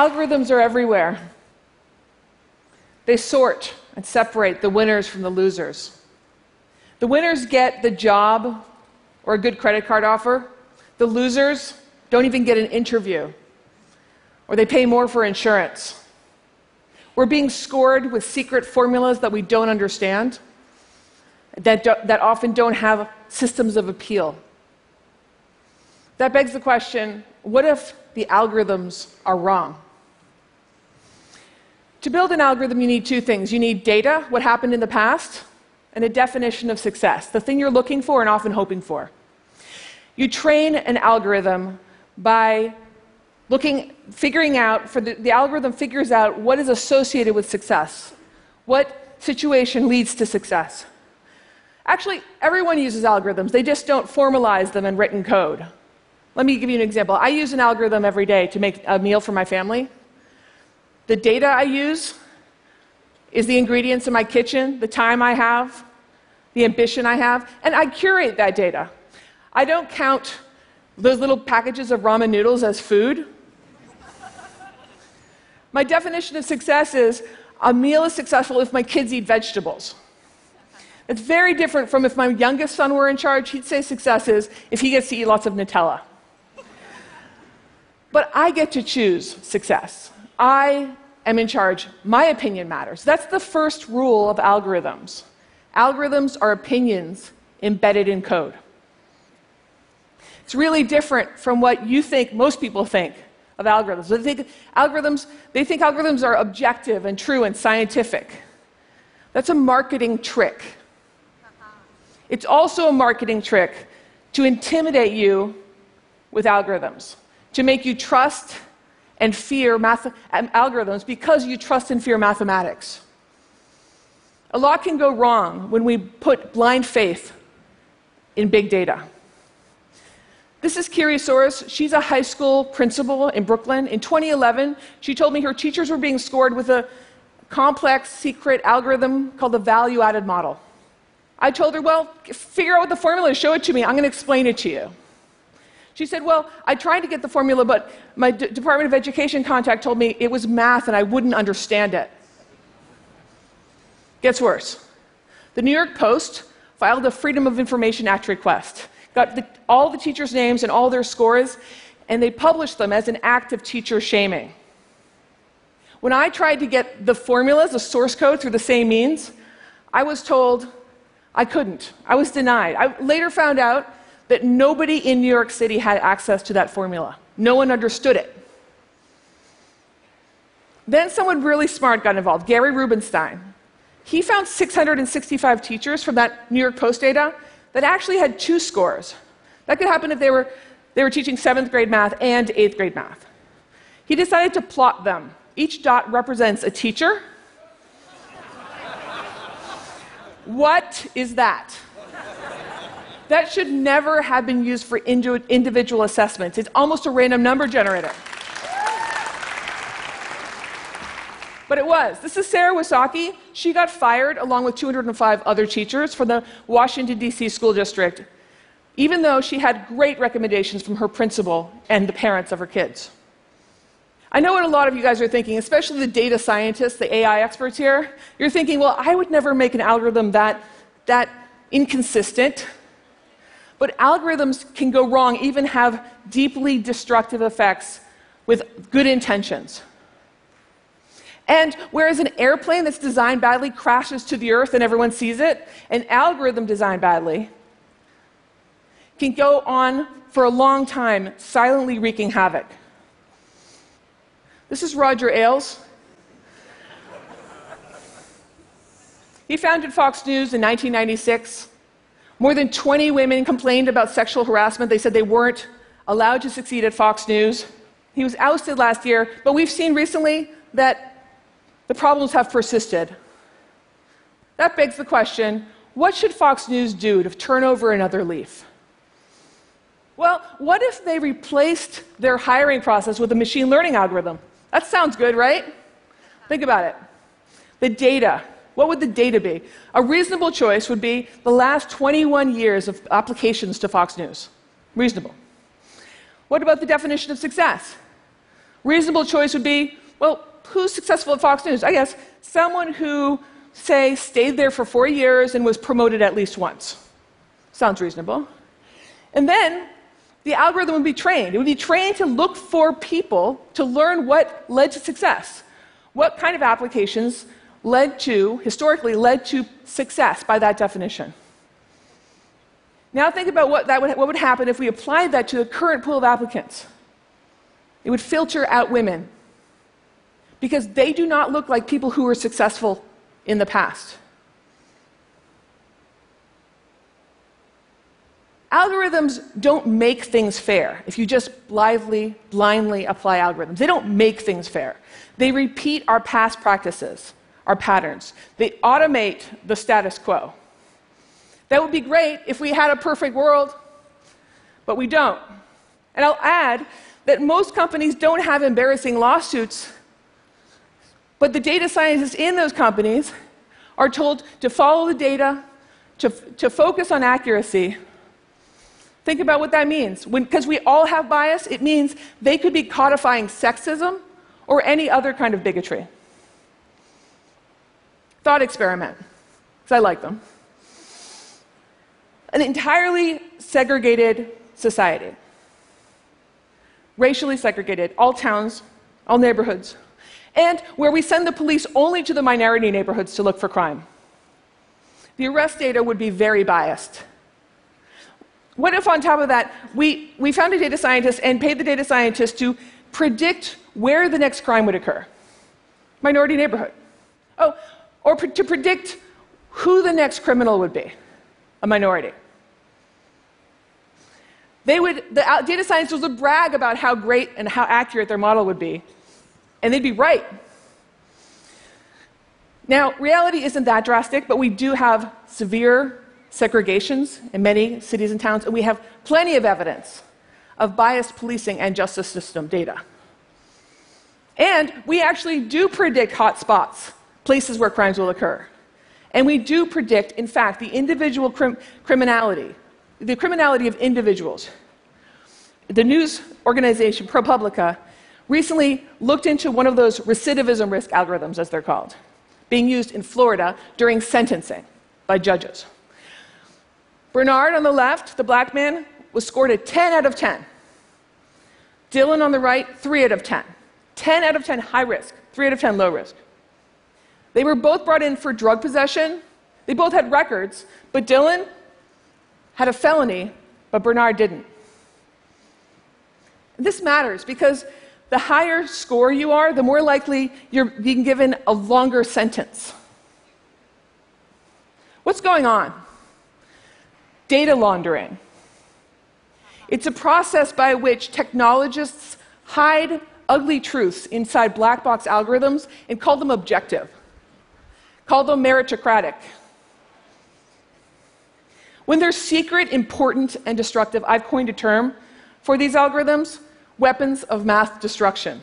Algorithms are everywhere. They sort and separate the winners from the losers. The winners get the job or a good credit card offer. The losers don't even get an interview, or they pay more for insurance. We're being scored with secret formulas that we don't understand, that, do, that often don't have systems of appeal. That begs the question what if the algorithms are wrong? To build an algorithm, you need two things you need data, what happened in the past, and a definition of success, the thing you're looking for and often hoping for. You train an algorithm by looking, figuring out, for the, the algorithm figures out what is associated with success, what situation leads to success. Actually, everyone uses algorithms, they just don't formalize them in written code. Let me give you an example. I use an algorithm every day to make a meal for my family. The data I use is the ingredients in my kitchen, the time I have, the ambition I have, and I curate that data. I don't count those little packages of ramen noodles as food. my definition of success is a meal is successful if my kids eat vegetables. It's very different from if my youngest son were in charge, he'd say success is if he gets to eat lots of Nutella. but I get to choose success. I am in charge. My opinion matters. That's the first rule of algorithms. Algorithms are opinions embedded in code. It's really different from what you think most people think of algorithms. They think algorithms, they think algorithms are objective and true and scientific. That's a marketing trick. It's also a marketing trick to intimidate you with algorithms, to make you trust and fear math- um, algorithms because you trust and fear mathematics. A lot can go wrong when we put blind faith in big data. This is Kiri Soares. She's a high school principal in Brooklyn. In 2011, she told me her teachers were being scored with a complex, secret algorithm called the value added model. I told her, Well, figure out what the formula is, show it to me. I'm going to explain it to you. She said, Well, I tried to get the formula, but my D- Department of Education contact told me it was math and I wouldn't understand it. Gets worse. The New York Post filed a Freedom of Information Act request got the, all the teachers' names and all their scores, and they published them as an act of teacher shaming. When I tried to get the formulas, the source code through the same means, I was told I couldn't. I was denied. I later found out that nobody in New York City had access to that formula. No one understood it. Then someone really smart got involved, Gary Rubinstein. He found 665 teachers from that New York Post data that actually had two scores. That could happen if they were, they were teaching seventh grade math and eighth grade math. He decided to plot them. Each dot represents a teacher. what is that? That should never have been used for individual assessments. It's almost a random number generator. But it was. This is Sarah Wysocki. She got fired along with 205 other teachers from the Washington, D.C. school district, even though she had great recommendations from her principal and the parents of her kids. I know what a lot of you guys are thinking, especially the data scientists, the AI experts here. You're thinking, well, I would never make an algorithm that, that inconsistent. But algorithms can go wrong, even have deeply destructive effects with good intentions. And whereas an airplane that's designed badly crashes to the earth and everyone sees it, an algorithm designed badly can go on for a long time, silently wreaking havoc. This is Roger Ailes. He founded Fox News in 1996. More than 20 women complained about sexual harassment. They said they weren't allowed to succeed at Fox News. He was ousted last year, but we've seen recently that the problems have persisted. That begs the question what should Fox News do to turn over another leaf? Well, what if they replaced their hiring process with a machine learning algorithm? That sounds good, right? Think about it. The data. What would the data be? A reasonable choice would be the last 21 years of applications to Fox News. Reasonable. What about the definition of success? Reasonable choice would be well, who's successful at Fox News? I guess someone who, say, stayed there for four years and was promoted at least once. Sounds reasonable. And then the algorithm would be trained. It would be trained to look for people to learn what led to success. What kind of applications led to, historically, led to success by that definition. Now think about what, that would, what would happen if we applied that to the current pool of applicants. It would filter out women because they do not look like people who were successful in the past. Algorithms don't make things fair if you just blithely, blindly apply algorithms. They don't make things fair. They repeat our past practices, our patterns. They automate the status quo. That would be great if we had a perfect world, but we don't. And I'll add that most companies don't have embarrassing lawsuits, but the data scientists in those companies are told to follow the data, to, to focus on accuracy, Think about what that means. Because we all have bias, it means they could be codifying sexism or any other kind of bigotry. Thought experiment, because I like them. An entirely segregated society, racially segregated, all towns, all neighborhoods, and where we send the police only to the minority neighborhoods to look for crime. The arrest data would be very biased. What if, on top of that, we, we found a data scientist and paid the data scientist to predict where the next crime would occur? Minority neighborhood. Oh, or to predict who the next criminal would be, a minority. They would, the data scientists would brag about how great and how accurate their model would be, and they'd be right. Now, reality isn't that drastic, but we do have severe segregations in many cities and towns, and we have plenty of evidence of biased policing and justice system data. And we actually do predict hot spots, places where crimes will occur. And we do predict, in fact, the individual crim- criminality, the criminality of individuals. The news organization ProPublica recently looked into one of those recidivism risk algorithms, as they're called, being used in Florida during sentencing by judges. Bernard on the left, the black man, was scored a 10 out of 10. Dylan on the right, 3 out of 10. 10 out of 10 high risk, 3 out of 10 low risk. They were both brought in for drug possession. They both had records, but Dylan had a felony, but Bernard didn't. This matters because the higher score you are, the more likely you're being given a longer sentence. What's going on? data laundering. It's a process by which technologists hide ugly truths inside black box algorithms and call them objective, call them meritocratic. When they're secret, important, and destructive, I've coined a term for these algorithms weapons of math destruction.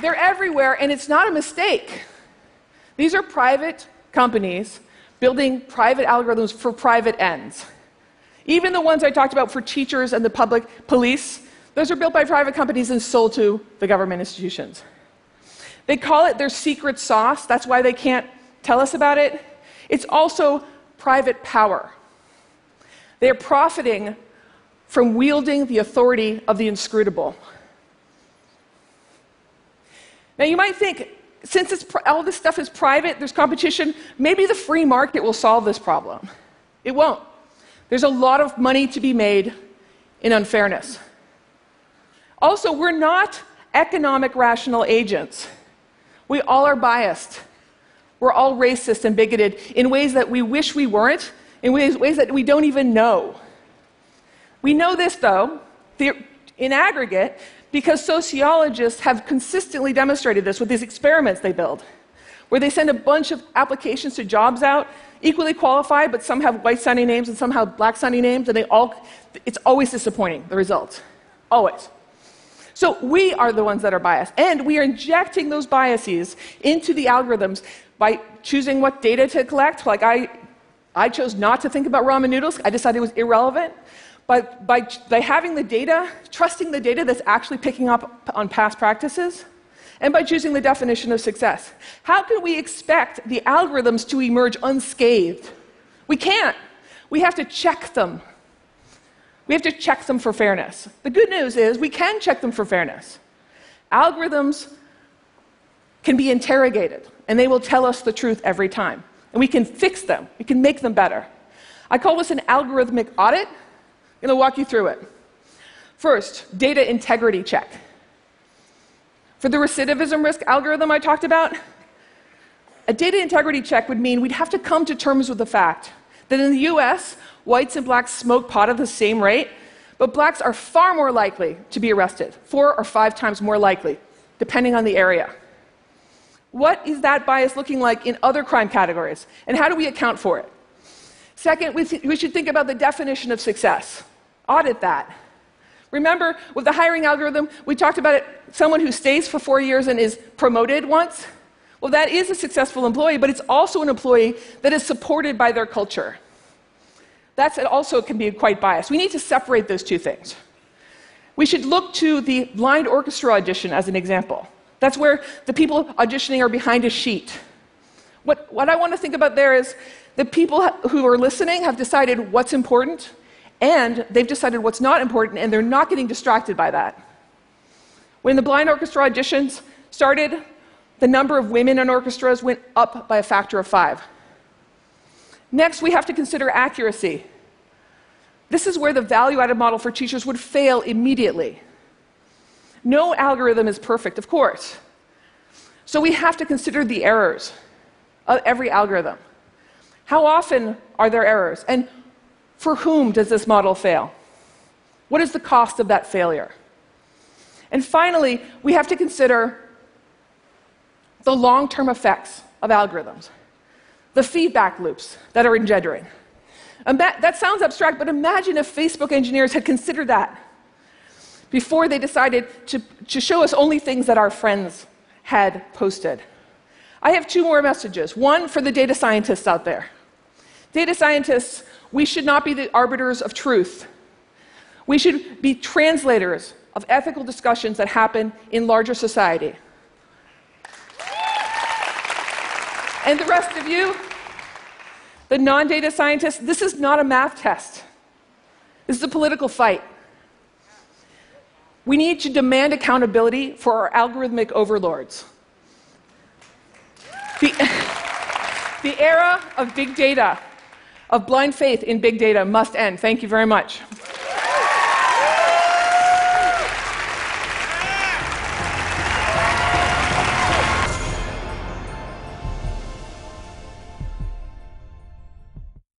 They're everywhere, and it's not a mistake. These are private companies building private algorithms for private ends. Even the ones I talked about for teachers and the public police, those are built by private companies and sold to the government institutions. They call it their secret sauce, that's why they can't tell us about it. It's also private power. They are profiting from wielding the authority of the inscrutable. Now, you might think, since all this stuff is private, there's competition, maybe the free market will solve this problem. It won't. There's a lot of money to be made in unfairness. Also, we're not economic rational agents. We all are biased. We're all racist and bigoted in ways that we wish we weren't, in ways, ways that we don't even know. We know this, though, in aggregate, because sociologists have consistently demonstrated this with these experiments they build, where they send a bunch of applications to jobs out, equally qualified, but some have white sounding names and some have black sounding names, and they all, it's always disappointing, the results. Always. So we are the ones that are biased, and we are injecting those biases into the algorithms by choosing what data to collect. Like I, I chose not to think about ramen noodles, I decided it was irrelevant. by, by, by having the data, trusting the data that's actually picking up on past practices, and by choosing the definition of success. How can we expect the algorithms to emerge unscathed? We can't. We have to check them. We have to check them for fairness. The good news is we can check them for fairness. Algorithms can be interrogated, and they will tell us the truth every time. And we can fix them, we can make them better. I call this an algorithmic audit. I'm going to walk you through it. First, data integrity check. For the recidivism risk algorithm I talked about, a data integrity check would mean we'd have to come to terms with the fact that in the US, whites and blacks smoke pot at the same rate, but blacks are far more likely to be arrested, four or five times more likely, depending on the area. What is that bias looking like in other crime categories, and how do we account for it? Second, we, should think about the definition of success. Audit that. Remember, with the hiring algorithm, we talked about it someone who stays for four years and is promoted once. Well, that is a successful employee, but it's also an employee that is supported by their culture. That's also can be quite biased. We need to separate those two things. We should look to the blind orchestra audition as an example. That's where the people auditioning are behind a sheet. What, what I want to think about there is the people who are listening have decided what's important, and they've decided what's not important, and they're not getting distracted by that. When the blind orchestra auditions started, the number of women in orchestras went up by a factor of five. Next, we have to consider accuracy. This is where the value added model for teachers would fail immediately. No algorithm is perfect, of course. So we have to consider the errors of every algorithm. How often are there errors? And for whom does this model fail? What is the cost of that failure? And finally, we have to consider the long term effects of algorithms, the feedback loops that are engendering. That sounds abstract, but imagine if Facebook engineers had considered that before they decided to, to show us only things that our friends had posted. I have two more messages. One for the data scientists out there. Data scientists, we should not be the arbiters of truth. We should be translators of ethical discussions that happen in larger society. And the rest of you, the non data scientists, this is not a math test. This is a political fight. We need to demand accountability for our algorithmic overlords. The, the era of big data, of blind faith in big data, must end. Thank you very much.